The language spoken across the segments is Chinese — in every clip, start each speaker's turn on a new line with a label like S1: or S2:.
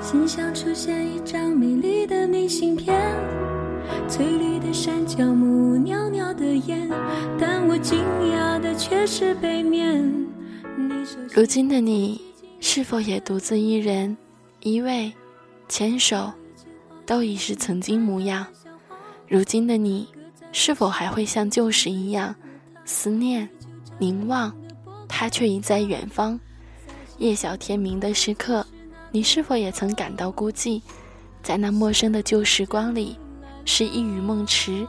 S1: 心上出现一张美丽的明信片，翠绿的山脚木，袅袅的烟，但我惊讶的却是背面。
S2: 如今的你，是否也独自一人，依偎、牵手，都已是曾经模样？如今的你，是否还会像旧时一样思念、凝望？他却已在远方。夜晓天明的时刻。你是否也曾感到孤寂？在那陌生的旧时光里，是一语梦迟，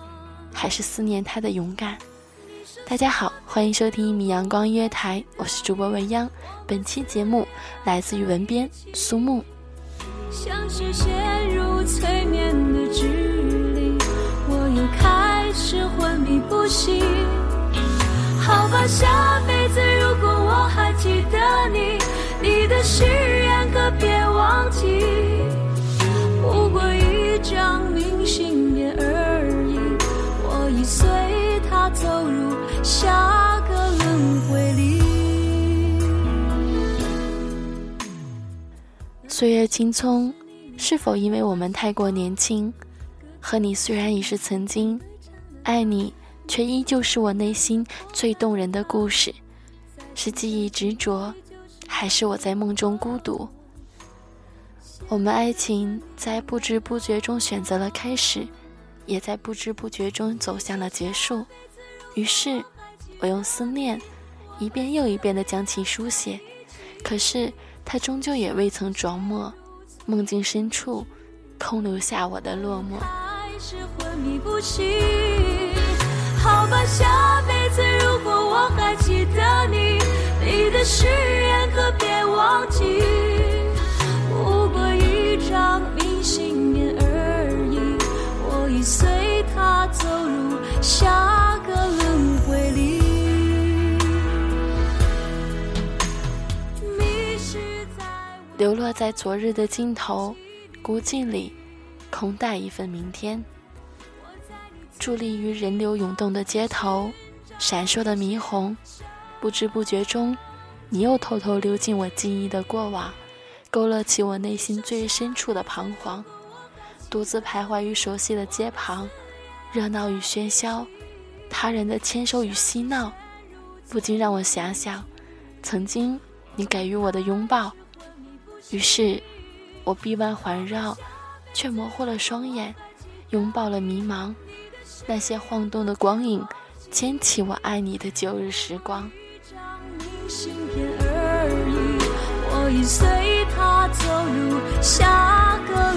S2: 还是思念他的勇敢？大家好，欢迎收听一米阳光音乐台，我是主播未央。本期节目来自于文编苏木。
S1: 像是陷入催眠的距离，我又开始昏迷不醒。好吧，下辈子如果我还记得你，你的誓言可别忘记。不过一张信片而已，我已随他走入下个轮回里。
S2: 岁月青葱，是否因为我们太过年轻？和你虽然已是曾经，爱你。却依旧是我内心最动人的故事，是记忆执着，还是我在梦中孤独？我们爱情在不知不觉中选择了开始，也在不知不觉中走向了结束。于是，我用思念一遍又一遍地将其书写，可是它终究也未曾着墨，梦境深处空留下我的落寞。
S1: 好吧，下辈子如果我还记得你，你的誓言可别忘记。张明信片而已，我已随它走入下个轮回里。
S2: 流落在昨日的尽头，孤寂里，空待一份明天。伫立于人流涌动的街头，闪烁的霓虹，不知不觉中，你又偷偷溜进我记忆的过往，勾勒起我内心最深处的彷徨。独自徘徊于熟悉的街旁，热闹与喧嚣，他人的牵手与嬉闹，不禁让我想想，曾经你给予我的拥抱。于是，我臂弯环绕，却模糊了双眼，拥抱了迷茫。那些晃动的光影，牵起我爱你的旧日时光。
S1: 随他走入下个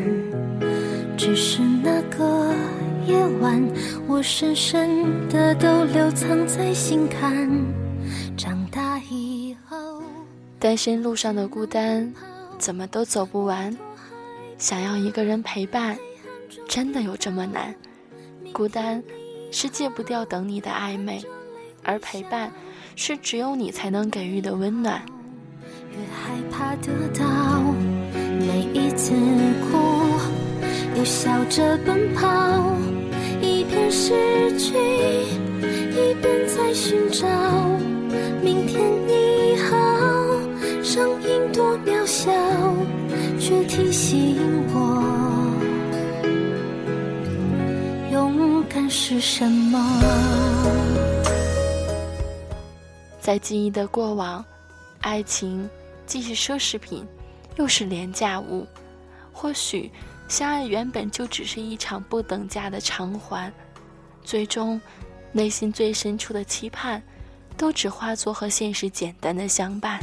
S3: 深深的都留藏在心坎。长大以后，
S2: 担心路上的孤单，怎么都走不完。想要一个人陪伴，真的有这么难？孤单是戒不掉等你的暧昧，而陪伴是只有你才能给予的温暖。
S3: 越害怕得到，每一次哭。又笑着奔跑，失去，一边在寻找明天你好。声音多渺小，却提醒我，勇敢是什么。
S2: 在记忆的过往，爱情既是奢侈品，又是廉价物，或许。相爱原本就只是一场不等价的偿还，最终，内心最深处的期盼，都只化作和现实简单的相伴。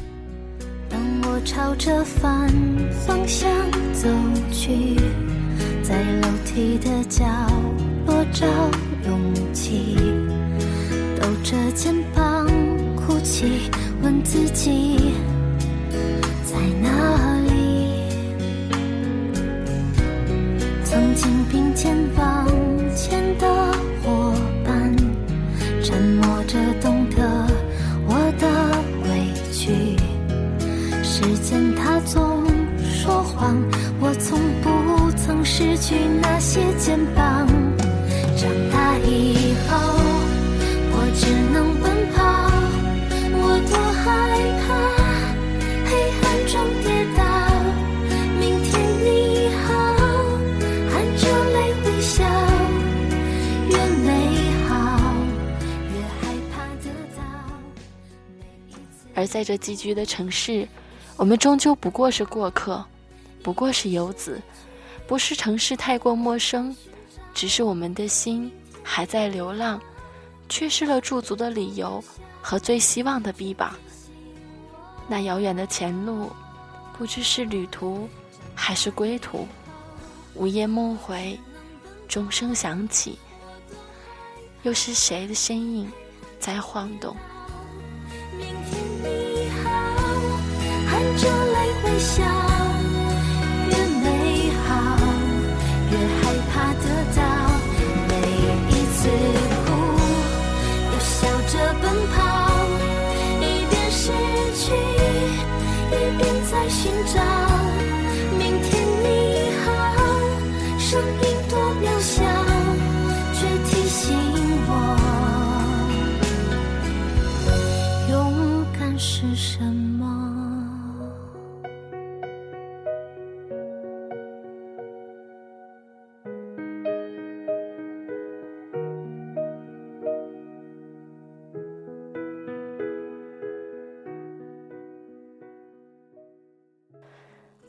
S3: 当我朝着反方向走去，在楼梯的角落找勇气，抖着肩膀哭泣，问自己在哪里。曾经并肩往肩膀。长大以后，我只能奔跑，我多害怕黑暗中跌倒。
S2: 而在这寄居的城市，我们终究不过是过客，不过是游子，不是城市太过陌生，只是我们的心还在流浪，缺失了驻足的理由和最希望的臂膀。那遥远的前路，不知是旅途，还是归途。午夜梦回，钟声响起，又是谁的身影在晃动？
S3: 含着泪微笑，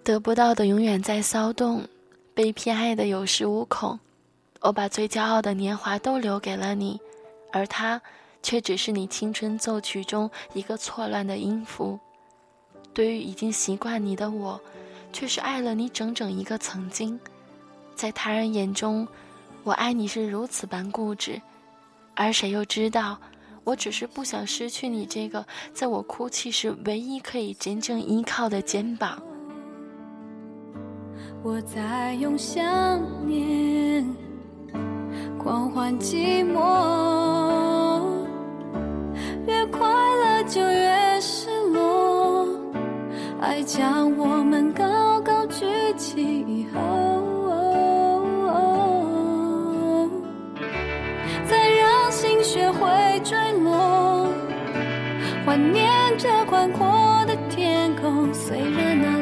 S3: 得
S2: 不到的永远在骚动，被偏爱的有恃无恐。我把最骄傲的年华都留给了你，而他却只是你青春奏曲中一个错乱的音符。对于已经习惯你的我，却是爱了你整整一个曾经。在他人眼中，我爱你是如此般固执，而谁又知道，我只是不想失去你这个在我哭泣时唯一可以真正依靠的肩膀。
S1: 我在用想念狂欢寂寞，越快乐就越失落，爱将我们高高举起以后，再让心学会坠落，怀念着宽阔的天空，虽然那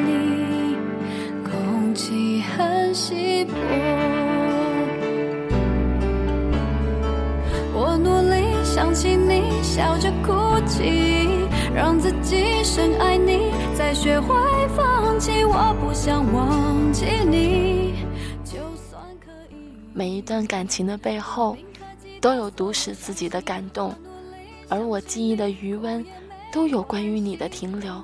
S1: 我努力想起你笑着哭泣让自己深爱你再学会放弃我不想忘记你
S2: 每一段感情的背后都有毒使自己的感动而我记忆的余温都有关于你的停留。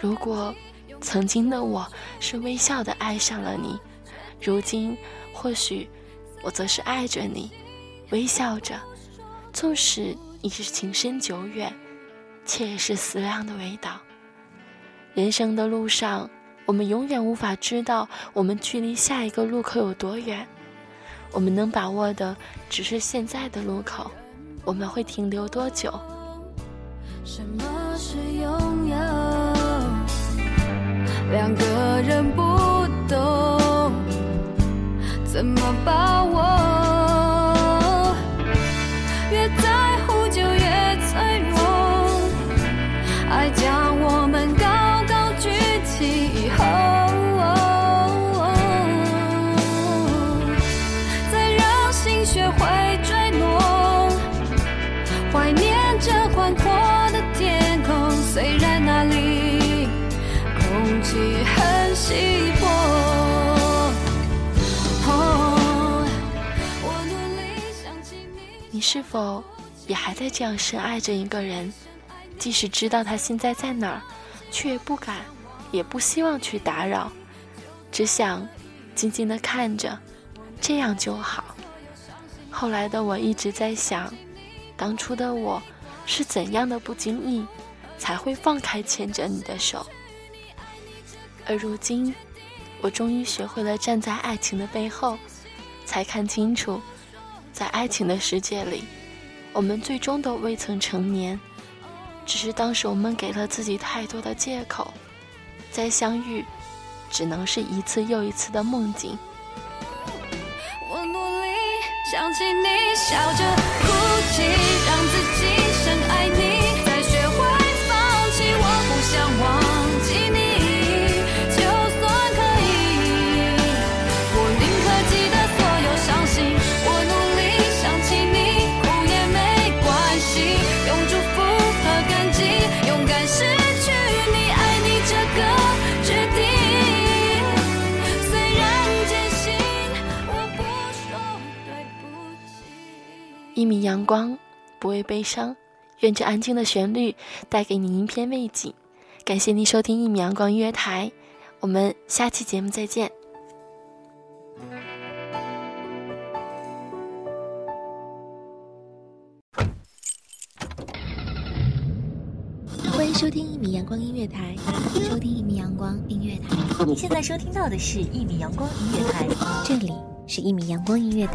S2: 如果曾经的我是微笑的爱上了你如今或许我则是爱着你，微笑着。纵使已是情深久远，却也是思量的味道。人生的路上，我们永远无法知道我们距离下一个路口有多远。我们能把握的只是现在的路口，我们会停留多久？
S1: 什么是拥有？两个人不懂，怎么把握？越在乎就越脆弱。爱将我们高高举起以后，再让心学会坠落，怀念着宽阔的天空，虽然那里空气很稀。
S2: 你是否也还在这样深爱着一个人？即使知道他现在在哪儿，却不敢，也不希望去打扰，只想静静的看着，这样就好。后来的我一直在想，当初的我是怎样的不经意，才会放开牵着你的手？而如今，我终于学会了站在爱情的背后，才看清楚，在爱情的世界里，我们最终都未曾成年，只是当时我们给了自己太多的借口，再相遇，只能是一次又一次的梦境。
S1: 我努力想起你，笑着哭泣，让自己深爱你，才学会放弃，我不想忘。
S2: 一米阳光，不畏悲伤。愿这安静的旋律带给你一片慰藉。感谢您收听一米阳光音乐台，我们下期节目再见。
S4: 欢迎收听一米阳光音乐台，
S3: 收听一米阳光音乐台。
S5: 您现在收听到的是一米阳光音乐台，
S3: 这里是一米阳光音乐台。